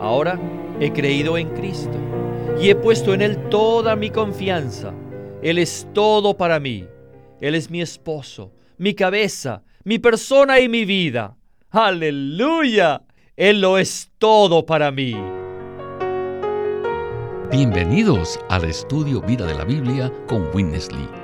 Ahora he creído en Cristo y he puesto en Él toda mi confianza. Él es todo para mí. Él es mi esposo, mi cabeza, mi persona y mi vida. Aleluya. Él lo es todo para mí. Bienvenidos al estudio Vida de la Biblia con Witness Lee.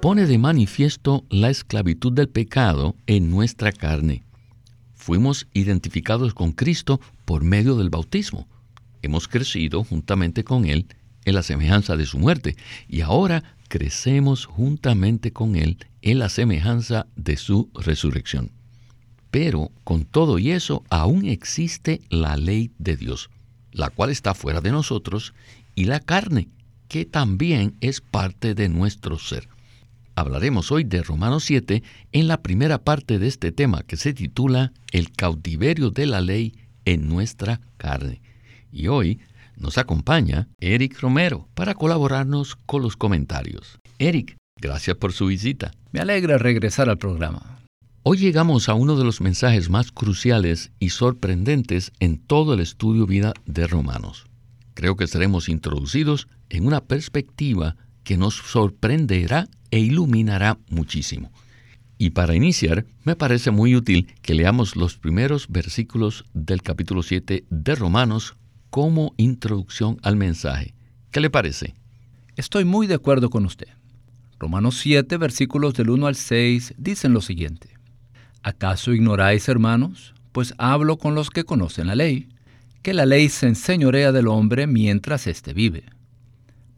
pone de manifiesto la esclavitud del pecado en nuestra carne. Fuimos identificados con Cristo por medio del bautismo. Hemos crecido juntamente con Él en la semejanza de su muerte y ahora crecemos juntamente con Él en la semejanza de su resurrección. Pero con todo y eso aún existe la ley de Dios, la cual está fuera de nosotros, y la carne, que también es parte de nuestro ser. Hablaremos hoy de Romanos 7 en la primera parte de este tema que se titula El cautiverio de la ley en nuestra carne. Y hoy nos acompaña Eric Romero para colaborarnos con los comentarios. Eric, gracias por su visita. Me alegra regresar al programa. Hoy llegamos a uno de los mensajes más cruciales y sorprendentes en todo el estudio vida de Romanos creo que seremos introducidos en una perspectiva que nos sorprenderá e iluminará muchísimo. Y para iniciar, me parece muy útil que leamos los primeros versículos del capítulo 7 de Romanos como introducción al mensaje. ¿Qué le parece? Estoy muy de acuerdo con usted. Romanos 7, versículos del 1 al 6 dicen lo siguiente. ¿Acaso ignoráis, hermanos? Pues hablo con los que conocen la ley que la ley se enseñorea del hombre mientras éste vive.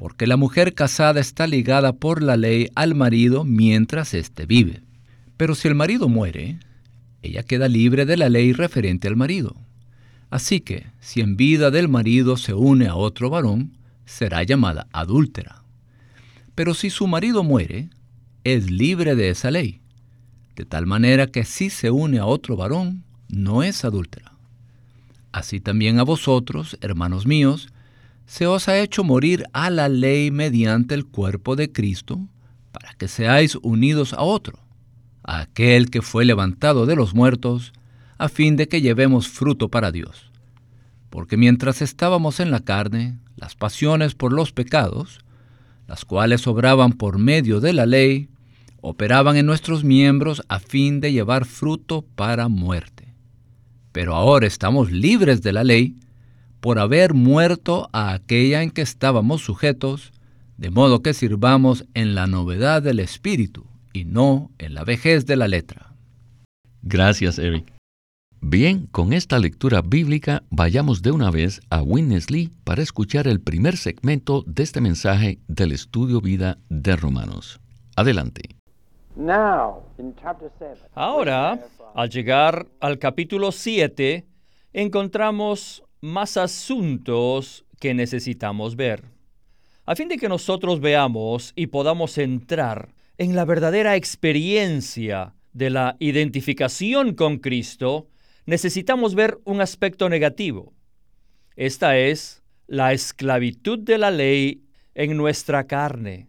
Porque la mujer casada está ligada por la ley al marido mientras éste vive. Pero si el marido muere, ella queda libre de la ley referente al marido. Así que, si en vida del marido se une a otro varón, será llamada adúltera. Pero si su marido muere, es libre de esa ley, de tal manera que si se une a otro varón, no es adúltera. Así también a vosotros, hermanos míos, se os ha hecho morir a la ley mediante el cuerpo de Cristo, para que seáis unidos a otro, a aquel que fue levantado de los muertos, a fin de que llevemos fruto para Dios. Porque mientras estábamos en la carne, las pasiones por los pecados, las cuales obraban por medio de la ley, operaban en nuestros miembros a fin de llevar fruto para muerte pero ahora estamos libres de la ley por haber muerto a aquella en que estábamos sujetos, de modo que sirvamos en la novedad del espíritu y no en la vejez de la letra. Gracias, Eric. Bien, con esta lectura bíblica vayamos de una vez a Lee para escuchar el primer segmento de este mensaje del estudio vida de Romanos. Adelante. Ahora, al llegar al capítulo 7, encontramos más asuntos que necesitamos ver. A fin de que nosotros veamos y podamos entrar en la verdadera experiencia de la identificación con Cristo, necesitamos ver un aspecto negativo. Esta es la esclavitud de la ley en nuestra carne.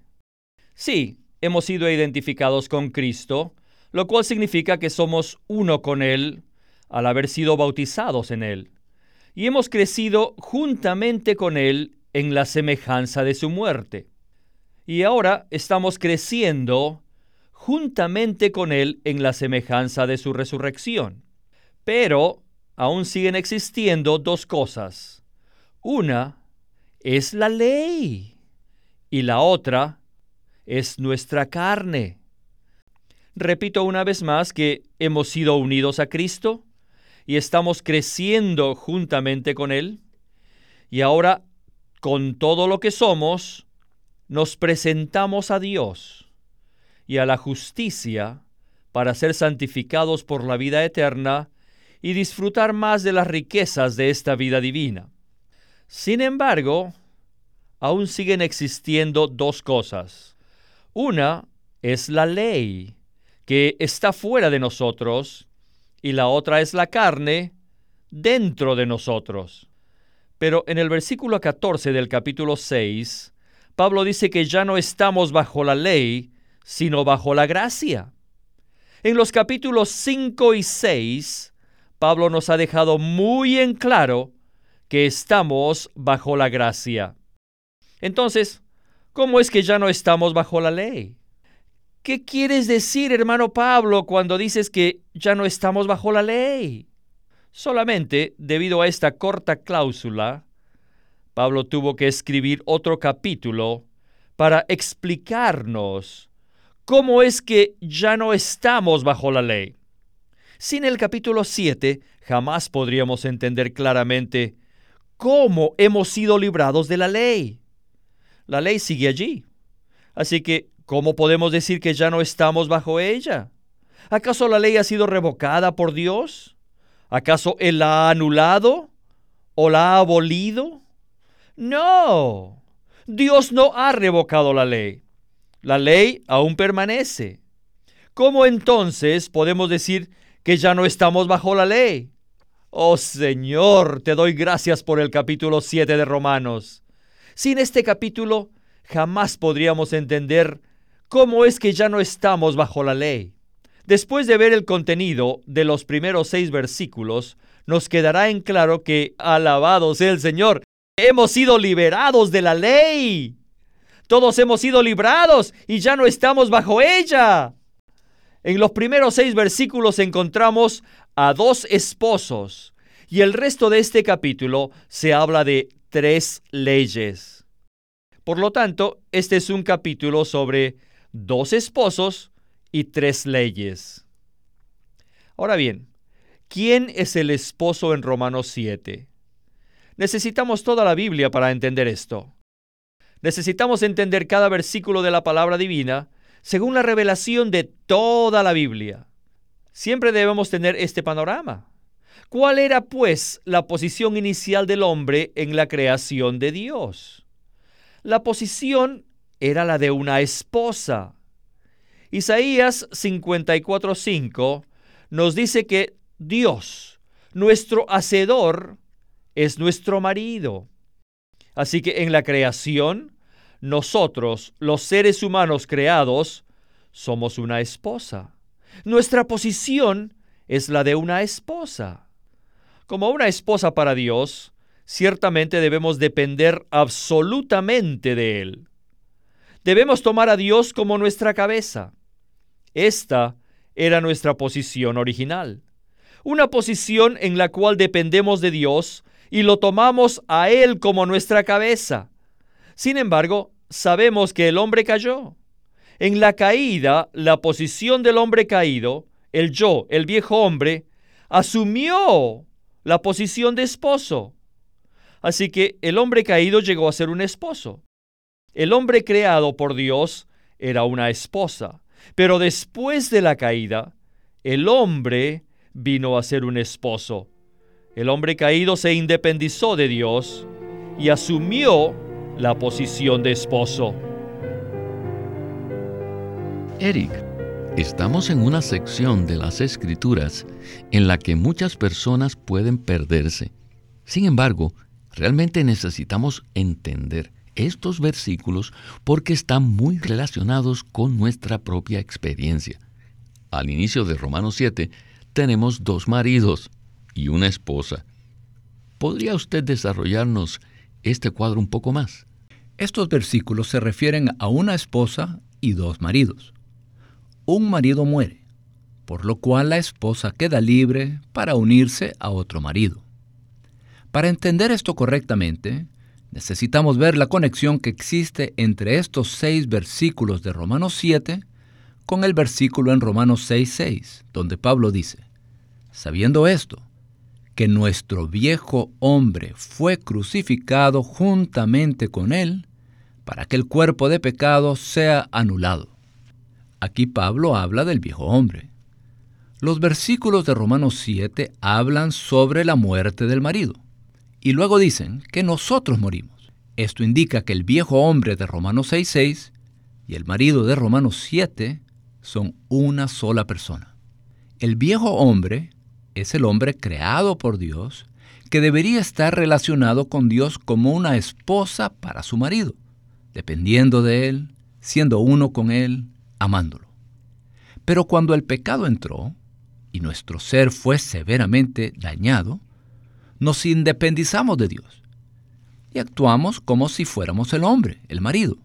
Sí, hemos sido identificados con Cristo, lo cual significa que somos uno con Él al haber sido bautizados en Él, y hemos crecido juntamente con Él en la semejanza de su muerte. Y ahora estamos creciendo juntamente con Él en la semejanza de su resurrección. Pero aún siguen existiendo dos cosas. Una es la ley y la otra es nuestra carne. Repito una vez más que hemos sido unidos a Cristo y estamos creciendo juntamente con Él. Y ahora, con todo lo que somos, nos presentamos a Dios y a la justicia para ser santificados por la vida eterna y disfrutar más de las riquezas de esta vida divina. Sin embargo, aún siguen existiendo dos cosas. Una es la ley, que está fuera de nosotros, y la otra es la carne, dentro de nosotros. Pero en el versículo 14 del capítulo 6, Pablo dice que ya no estamos bajo la ley, sino bajo la gracia. En los capítulos 5 y 6, Pablo nos ha dejado muy en claro que estamos bajo la gracia. Entonces, ¿cómo es que ya no estamos bajo la ley? ¿Qué quieres decir, hermano Pablo, cuando dices que ya no estamos bajo la ley? Solamente debido a esta corta cláusula, Pablo tuvo que escribir otro capítulo para explicarnos cómo es que ya no estamos bajo la ley. Sin el capítulo 7 jamás podríamos entender claramente cómo hemos sido librados de la ley. La ley sigue allí. Así que, ¿cómo podemos decir que ya no estamos bajo ella? ¿Acaso la ley ha sido revocada por Dios? ¿Acaso Él la ha anulado o la ha abolido? No, Dios no ha revocado la ley. La ley aún permanece. ¿Cómo entonces podemos decir que ya no estamos bajo la ley? Oh Señor, te doy gracias por el capítulo 7 de Romanos. Sin este capítulo jamás podríamos entender cómo es que ya no estamos bajo la ley. Después de ver el contenido de los primeros seis versículos, nos quedará en claro que, alabado sea el Señor, hemos sido liberados de la ley. Todos hemos sido librados y ya no estamos bajo ella. En los primeros seis versículos encontramos a dos esposos y el resto de este capítulo se habla de tres leyes. Por lo tanto, este es un capítulo sobre dos esposos y tres leyes. Ahora bien, ¿quién es el esposo en Romanos 7? Necesitamos toda la Biblia para entender esto. Necesitamos entender cada versículo de la palabra divina según la revelación de toda la Biblia. Siempre debemos tener este panorama. ¿Cuál era, pues, la posición inicial del hombre en la creación de Dios? La posición era la de una esposa. Isaías 54:5 nos dice que Dios, nuestro hacedor, es nuestro marido. Así que en la creación, nosotros, los seres humanos creados, somos una esposa. Nuestra posición es la de una esposa. Como una esposa para Dios, ciertamente debemos depender absolutamente de Él. Debemos tomar a Dios como nuestra cabeza. Esta era nuestra posición original, una posición en la cual dependemos de Dios y lo tomamos a Él como nuestra cabeza. Sin embargo, sabemos que el hombre cayó. En la caída, la posición del hombre caído, el yo, el viejo hombre, asumió la posición de esposo. Así que el hombre caído llegó a ser un esposo. El hombre creado por Dios era una esposa. Pero después de la caída, el hombre vino a ser un esposo. El hombre caído se independizó de Dios y asumió la posición de esposo. Eric, estamos en una sección de las escrituras en la que muchas personas pueden perderse. Sin embargo, realmente necesitamos entender estos versículos porque están muy relacionados con nuestra propia experiencia. Al inicio de Romanos 7 tenemos dos maridos y una esposa. ¿Podría usted desarrollarnos este cuadro un poco más? Estos versículos se refieren a una esposa y dos maridos. Un marido muere, por lo cual la esposa queda libre para unirse a otro marido. Para entender esto correctamente, necesitamos ver la conexión que existe entre estos seis versículos de Romanos 7 con el versículo en Romanos 6.6, donde Pablo dice, sabiendo esto, que nuestro viejo hombre fue crucificado juntamente con él, para que el cuerpo de pecado sea anulado. Aquí Pablo habla del viejo hombre. Los versículos de Romanos 7 hablan sobre la muerte del marido y luego dicen que nosotros morimos. Esto indica que el viejo hombre de Romanos 6.6 y el marido de Romanos 7 son una sola persona. El viejo hombre es el hombre creado por Dios que debería estar relacionado con Dios como una esposa para su marido, dependiendo de él, siendo uno con él, amándolo. Pero cuando el pecado entró y nuestro ser fue severamente dañado, nos independizamos de Dios y actuamos como si fuéramos el hombre, el marido.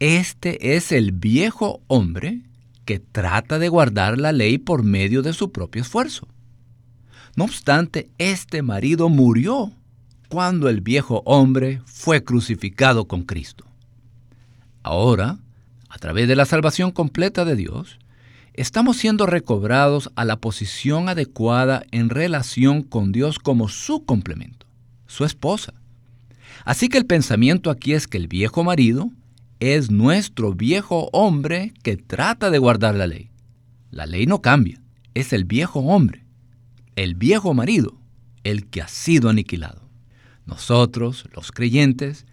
Este es el viejo hombre que trata de guardar la ley por medio de su propio esfuerzo. No obstante, este marido murió cuando el viejo hombre fue crucificado con Cristo. Ahora, a través de la salvación completa de Dios, estamos siendo recobrados a la posición adecuada en relación con Dios como su complemento, su esposa. Así que el pensamiento aquí es que el viejo marido es nuestro viejo hombre que trata de guardar la ley. La ley no cambia, es el viejo hombre el viejo marido, el que ha sido aniquilado. Nosotros, los creyentes,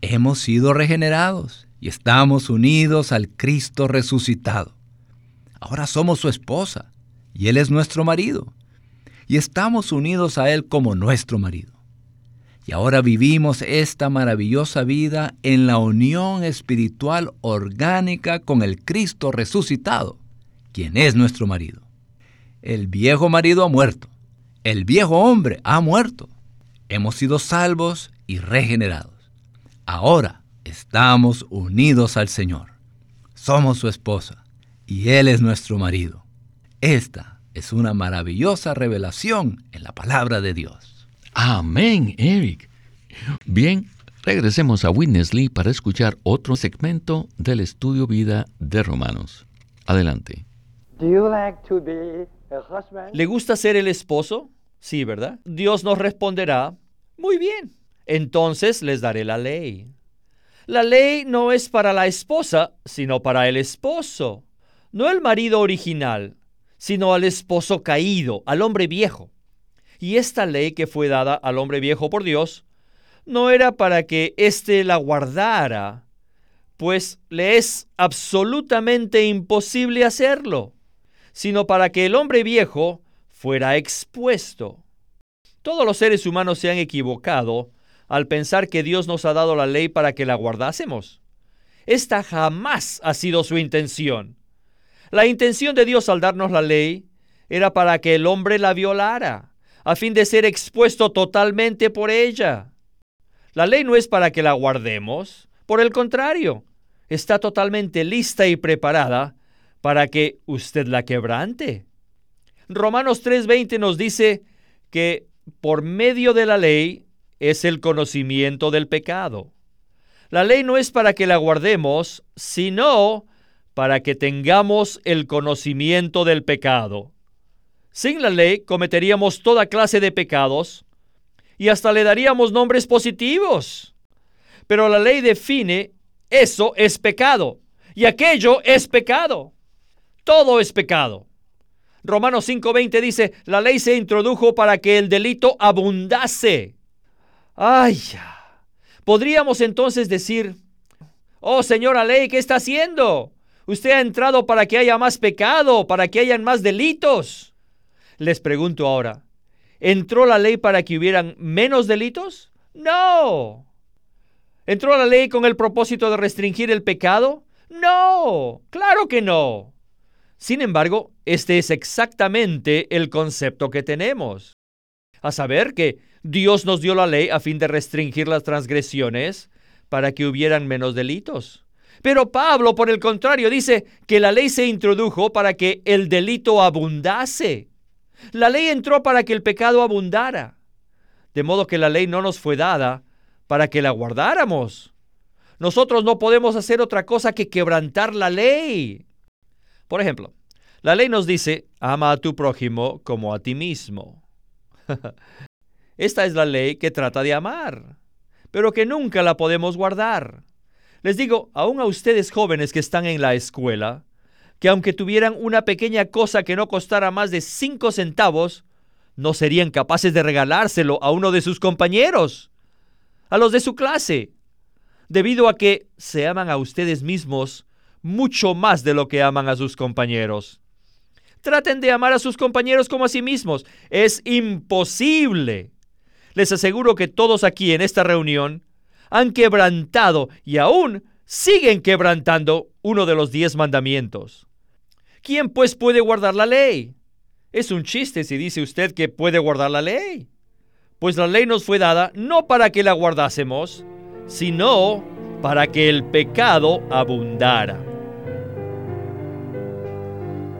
hemos sido regenerados y estamos unidos al Cristo resucitado. Ahora somos su esposa y Él es nuestro marido. Y estamos unidos a Él como nuestro marido. Y ahora vivimos esta maravillosa vida en la unión espiritual orgánica con el Cristo resucitado, quien es nuestro marido. El viejo marido ha muerto. El viejo hombre ha muerto. Hemos sido salvos y regenerados. Ahora estamos unidos al Señor. Somos su esposa y Él es nuestro marido. Esta es una maravillosa revelación en la palabra de Dios. Amén, Eric. Bien, regresemos a Witness para escuchar otro segmento del estudio vida de Romanos. Adelante. ¿Le gusta ser el esposo? Sí, ¿verdad? Dios nos responderá, muy bien, entonces les daré la ley. La ley no es para la esposa, sino para el esposo. No el marido original, sino al esposo caído, al hombre viejo. Y esta ley que fue dada al hombre viejo por Dios, no era para que éste la guardara, pues le es absolutamente imposible hacerlo sino para que el hombre viejo fuera expuesto. Todos los seres humanos se han equivocado al pensar que Dios nos ha dado la ley para que la guardásemos. Esta jamás ha sido su intención. La intención de Dios al darnos la ley era para que el hombre la violara, a fin de ser expuesto totalmente por ella. La ley no es para que la guardemos, por el contrario, está totalmente lista y preparada para que usted la quebrante. Romanos 3:20 nos dice que por medio de la ley es el conocimiento del pecado. La ley no es para que la guardemos, sino para que tengamos el conocimiento del pecado. Sin la ley cometeríamos toda clase de pecados y hasta le daríamos nombres positivos. Pero la ley define eso es pecado y aquello es pecado. Todo es pecado. Romanos 5:20 dice, la ley se introdujo para que el delito abundase. Ay, podríamos entonces decir, oh señora ley, ¿qué está haciendo? Usted ha entrado para que haya más pecado, para que hayan más delitos. Les pregunto ahora, ¿entró la ley para que hubieran menos delitos? No. ¿Entró la ley con el propósito de restringir el pecado? No, claro que no. Sin embargo, este es exactamente el concepto que tenemos. A saber que Dios nos dio la ley a fin de restringir las transgresiones para que hubieran menos delitos. Pero Pablo, por el contrario, dice que la ley se introdujo para que el delito abundase. La ley entró para que el pecado abundara. De modo que la ley no nos fue dada para que la guardáramos. Nosotros no podemos hacer otra cosa que quebrantar la ley. Por ejemplo, la ley nos dice, ama a tu prójimo como a ti mismo. Esta es la ley que trata de amar, pero que nunca la podemos guardar. Les digo, aún a ustedes jóvenes que están en la escuela, que aunque tuvieran una pequeña cosa que no costara más de cinco centavos, no serían capaces de regalárselo a uno de sus compañeros. a los de su clase, debido a que se aman a ustedes mismos mucho más de lo que aman a sus compañeros. Traten de amar a sus compañeros como a sí mismos. Es imposible. Les aseguro que todos aquí en esta reunión han quebrantado y aún siguen quebrantando uno de los diez mandamientos. ¿Quién pues puede guardar la ley? Es un chiste si dice usted que puede guardar la ley. Pues la ley nos fue dada no para que la guardásemos, sino para que el pecado abundara.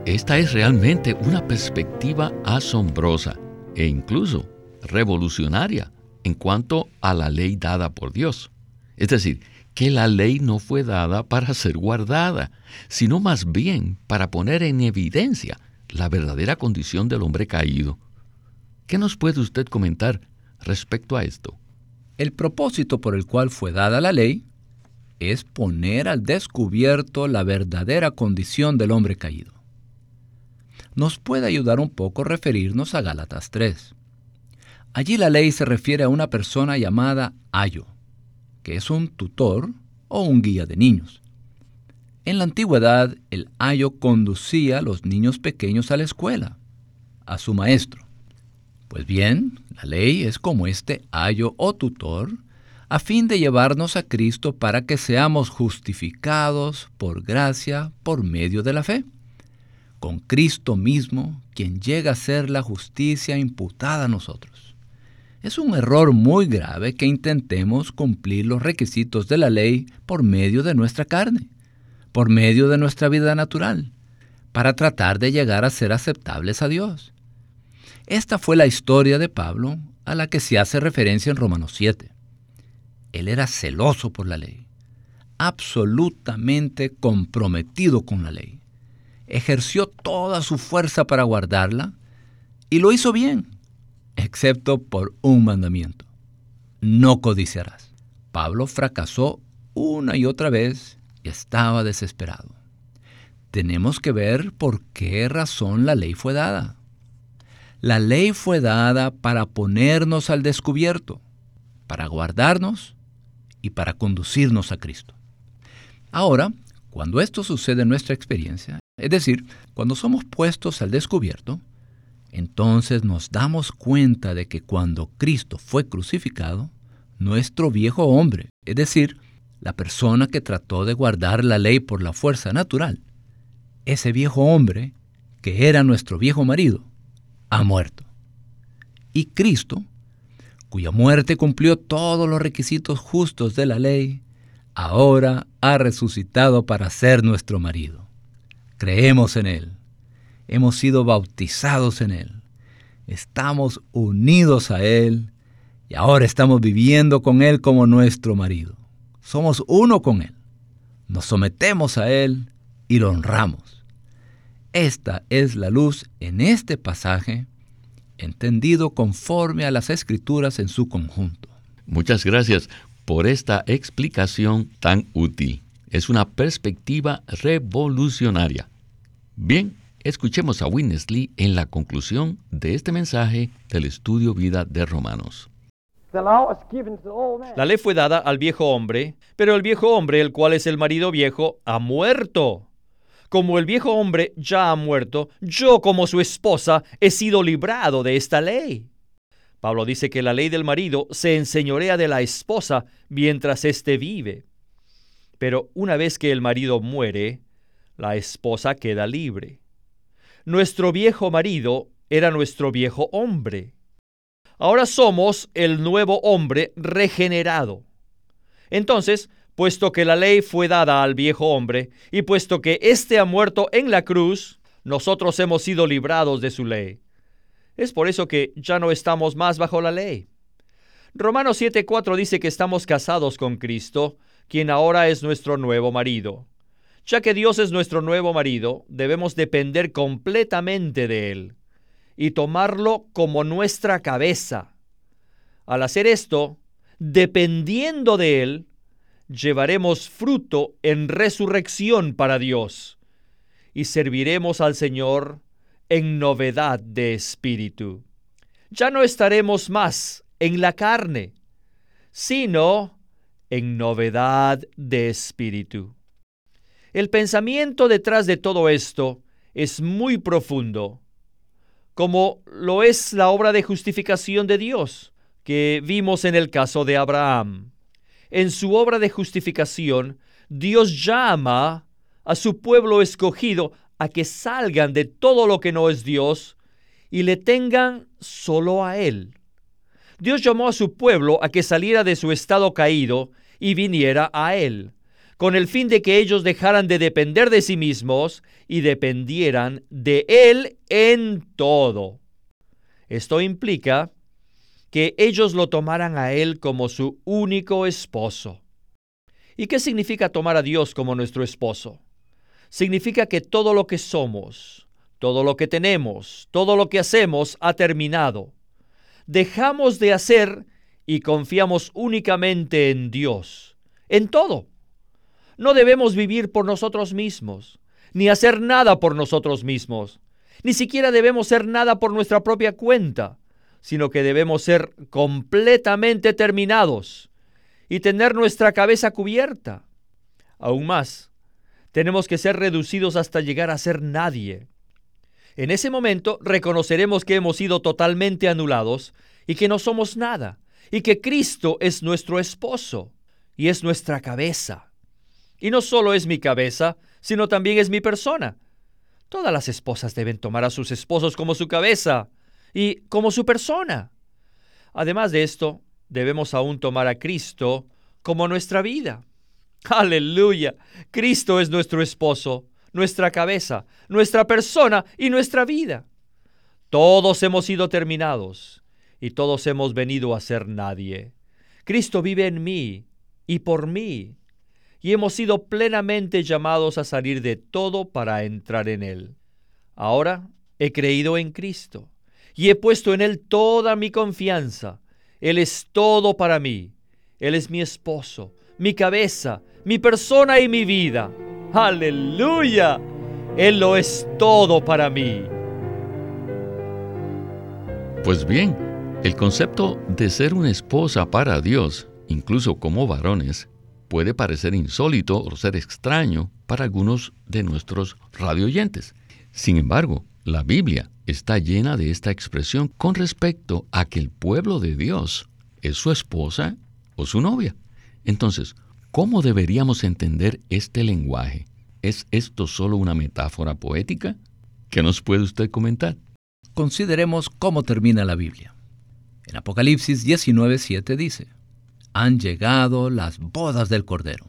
Esta es realmente una perspectiva asombrosa e incluso revolucionaria en cuanto a la ley dada por Dios. Es decir, que la ley no fue dada para ser guardada, sino más bien para poner en evidencia la verdadera condición del hombre caído. ¿Qué nos puede usted comentar respecto a esto? El propósito por el cual fue dada la ley es poner al descubierto la verdadera condición del hombre caído. Nos puede ayudar un poco referirnos a Gálatas 3. Allí la ley se refiere a una persona llamada ayo, que es un tutor o un guía de niños. En la antigüedad, el ayo conducía a los niños pequeños a la escuela, a su maestro. Pues bien, la ley es como este ayo o tutor, a fin de llevarnos a Cristo para que seamos justificados por gracia por medio de la fe. Con Cristo mismo, quien llega a ser la justicia imputada a nosotros. Es un error muy grave que intentemos cumplir los requisitos de la ley por medio de nuestra carne, por medio de nuestra vida natural, para tratar de llegar a ser aceptables a Dios. Esta fue la historia de Pablo a la que se hace referencia en Romanos 7. Él era celoso por la ley, absolutamente comprometido con la ley. Ejerció toda su fuerza para guardarla y lo hizo bien, excepto por un mandamiento. No codiciarás. Pablo fracasó una y otra vez y estaba desesperado. Tenemos que ver por qué razón la ley fue dada. La ley fue dada para ponernos al descubierto, para guardarnos y para conducirnos a Cristo. Ahora, cuando esto sucede en nuestra experiencia, es decir, cuando somos puestos al descubierto, entonces nos damos cuenta de que cuando Cristo fue crucificado, nuestro viejo hombre, es decir, la persona que trató de guardar la ley por la fuerza natural, ese viejo hombre, que era nuestro viejo marido, ha muerto. Y Cristo, cuya muerte cumplió todos los requisitos justos de la ley, ahora ha resucitado para ser nuestro marido. Creemos en Él. Hemos sido bautizados en Él. Estamos unidos a Él y ahora estamos viviendo con Él como nuestro marido. Somos uno con Él. Nos sometemos a Él y lo honramos. Esta es la luz en este pasaje, entendido conforme a las escrituras en su conjunto. Muchas gracias por esta explicación tan útil. Es una perspectiva revolucionaria. Bien, escuchemos a Winnesley en la conclusión de este mensaje del estudio vida de Romanos. La ley fue dada al viejo hombre, pero el viejo hombre, el cual es el marido viejo, ha muerto como el viejo hombre ya ha muerto, yo como su esposa he sido librado de esta ley. Pablo dice que la ley del marido se enseñorea de la esposa mientras éste vive. Pero una vez que el marido muere, la esposa queda libre. Nuestro viejo marido era nuestro viejo hombre. Ahora somos el nuevo hombre regenerado. Entonces, puesto que la ley fue dada al viejo hombre, y puesto que éste ha muerto en la cruz, nosotros hemos sido librados de su ley. Es por eso que ya no estamos más bajo la ley. Romanos 7:4 dice que estamos casados con Cristo, quien ahora es nuestro nuevo marido. Ya que Dios es nuestro nuevo marido, debemos depender completamente de Él y tomarlo como nuestra cabeza. Al hacer esto, dependiendo de Él, llevaremos fruto en resurrección para Dios y serviremos al Señor en novedad de espíritu. Ya no estaremos más en la carne, sino en novedad de espíritu. El pensamiento detrás de todo esto es muy profundo, como lo es la obra de justificación de Dios que vimos en el caso de Abraham. En su obra de justificación, Dios llama a su pueblo escogido a que salgan de todo lo que no es Dios y le tengan solo a Él. Dios llamó a su pueblo a que saliera de su estado caído y viniera a Él, con el fin de que ellos dejaran de depender de sí mismos y dependieran de Él en todo. Esto implica que ellos lo tomaran a Él como su único esposo. ¿Y qué significa tomar a Dios como nuestro esposo? Significa que todo lo que somos, todo lo que tenemos, todo lo que hacemos ha terminado. Dejamos de hacer y confiamos únicamente en Dios, en todo. No debemos vivir por nosotros mismos, ni hacer nada por nosotros mismos. Ni siquiera debemos ser nada por nuestra propia cuenta sino que debemos ser completamente terminados y tener nuestra cabeza cubierta. Aún más, tenemos que ser reducidos hasta llegar a ser nadie. En ese momento reconoceremos que hemos sido totalmente anulados y que no somos nada, y que Cristo es nuestro esposo y es nuestra cabeza. Y no solo es mi cabeza, sino también es mi persona. Todas las esposas deben tomar a sus esposos como su cabeza y como su persona. Además de esto, debemos aún tomar a Cristo como nuestra vida. Aleluya. Cristo es nuestro esposo, nuestra cabeza, nuestra persona y nuestra vida. Todos hemos sido terminados y todos hemos venido a ser nadie. Cristo vive en mí y por mí, y hemos sido plenamente llamados a salir de todo para entrar en Él. Ahora he creído en Cristo y he puesto en Él toda mi confianza. Él es todo para mí. Él es mi esposo, mi cabeza, mi persona y mi vida. Aleluya. Él lo es todo para mí. Pues bien, el concepto de ser una esposa para Dios, incluso como varones, puede parecer insólito o ser extraño para algunos de nuestros radioyentes. Sin embargo, la Biblia está llena de esta expresión con respecto a que el pueblo de Dios es su esposa o su novia. Entonces, ¿cómo deberíamos entender este lenguaje? ¿Es esto solo una metáfora poética? ¿Qué nos puede usted comentar? Consideremos cómo termina la Biblia. En Apocalipsis 19:7 dice, Han llegado las bodas del Cordero,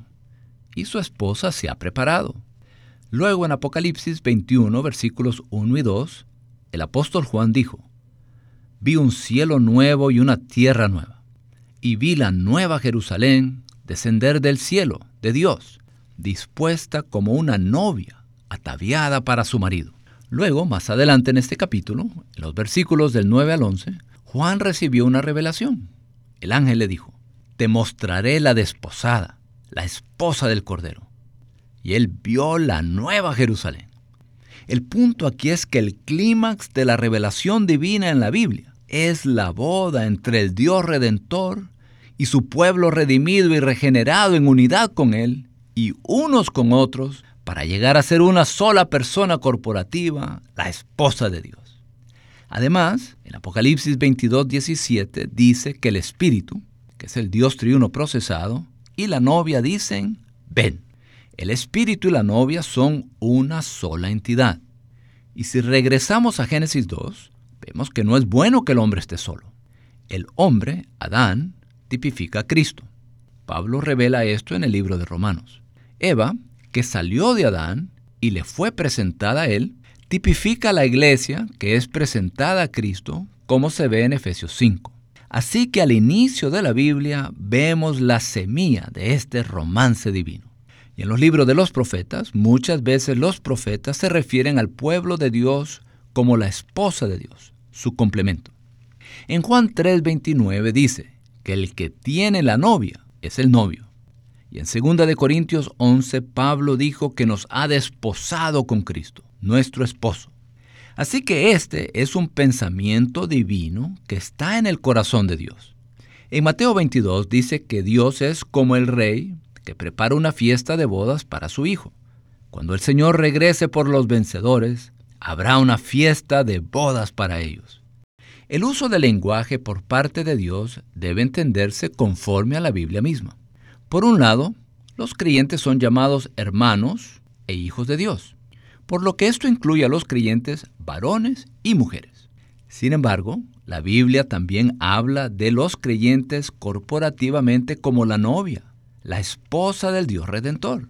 y su esposa se ha preparado. Luego en Apocalipsis 21, versículos 1 y 2, el apóstol Juan dijo, Vi un cielo nuevo y una tierra nueva, y vi la nueva Jerusalén descender del cielo, de Dios, dispuesta como una novia, ataviada para su marido. Luego, más adelante en este capítulo, en los versículos del 9 al 11, Juan recibió una revelación. El ángel le dijo, Te mostraré la desposada, la esposa del Cordero y él vio la nueva Jerusalén. El punto aquí es que el clímax de la revelación divina en la Biblia es la boda entre el Dios redentor y su pueblo redimido y regenerado en unidad con Él y unos con otros para llegar a ser una sola persona corporativa, la esposa de Dios. Además, en Apocalipsis 22, 17 dice que el Espíritu, que es el Dios triuno procesado, y la novia dicen, ven. El espíritu y la novia son una sola entidad. Y si regresamos a Génesis 2, vemos que no es bueno que el hombre esté solo. El hombre, Adán, tipifica a Cristo. Pablo revela esto en el libro de Romanos. Eva, que salió de Adán y le fue presentada a él, tipifica a la iglesia que es presentada a Cristo, como se ve en Efesios 5. Así que al inicio de la Biblia vemos la semilla de este romance divino. Y en los libros de los profetas, muchas veces los profetas se refieren al pueblo de Dios como la esposa de Dios, su complemento. En Juan 3:29 dice que el que tiene la novia es el novio. Y en 2 de Corintios 11 Pablo dijo que nos ha desposado con Cristo, nuestro esposo. Así que este es un pensamiento divino que está en el corazón de Dios. En Mateo 22 dice que Dios es como el rey que prepara una fiesta de bodas para su hijo. Cuando el Señor regrese por los vencedores, habrá una fiesta de bodas para ellos. El uso del lenguaje por parte de Dios debe entenderse conforme a la Biblia misma. Por un lado, los creyentes son llamados hermanos e hijos de Dios, por lo que esto incluye a los creyentes varones y mujeres. Sin embargo, la Biblia también habla de los creyentes corporativamente como la novia, la esposa del Dios Redentor.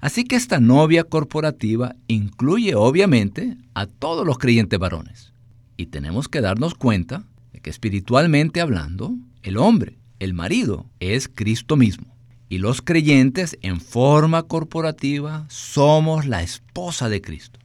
Así que esta novia corporativa incluye obviamente a todos los creyentes varones. Y tenemos que darnos cuenta de que espiritualmente hablando, el hombre, el marido, es Cristo mismo. Y los creyentes en forma corporativa somos la esposa de Cristo.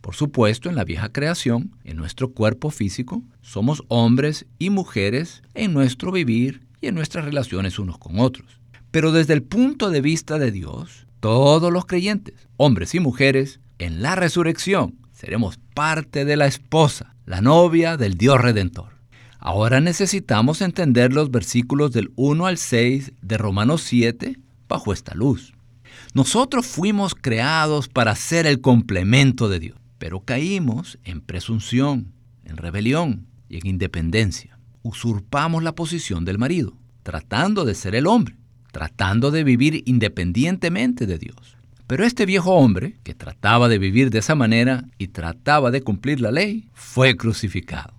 Por supuesto, en la vieja creación, en nuestro cuerpo físico, somos hombres y mujeres en nuestro vivir y en nuestras relaciones unos con otros. Pero desde el punto de vista de Dios, todos los creyentes, hombres y mujeres, en la resurrección seremos parte de la esposa, la novia del Dios Redentor. Ahora necesitamos entender los versículos del 1 al 6 de Romanos 7 bajo esta luz. Nosotros fuimos creados para ser el complemento de Dios, pero caímos en presunción, en rebelión y en independencia. Usurpamos la posición del marido, tratando de ser el hombre, tratando de vivir independientemente de Dios. Pero este viejo hombre, que trataba de vivir de esa manera y trataba de cumplir la ley, fue crucificado.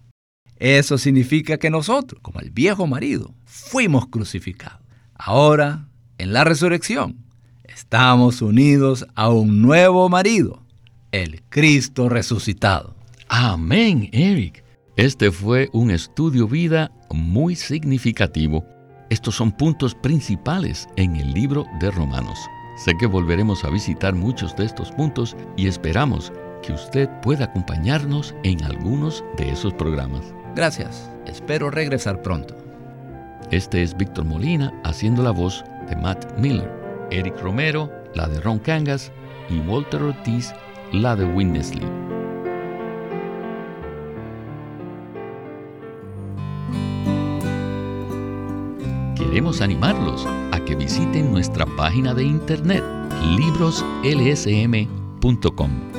Eso significa que nosotros, como el viejo marido, fuimos crucificados. Ahora, en la resurrección, estamos unidos a un nuevo marido, el Cristo resucitado. Amén, Eric. Este fue un estudio vida muy significativo. Estos son puntos principales en el libro de Romanos. Sé que volveremos a visitar muchos de estos puntos y esperamos que usted pueda acompañarnos en algunos de esos programas. Gracias, espero regresar pronto. Este es Víctor Molina haciendo la voz de Matt Miller, Eric Romero, la de Ron Cangas y Walter Ortiz, la de Winnesley. Queremos animarlos que visiten nuestra página de internet libroslsm.com.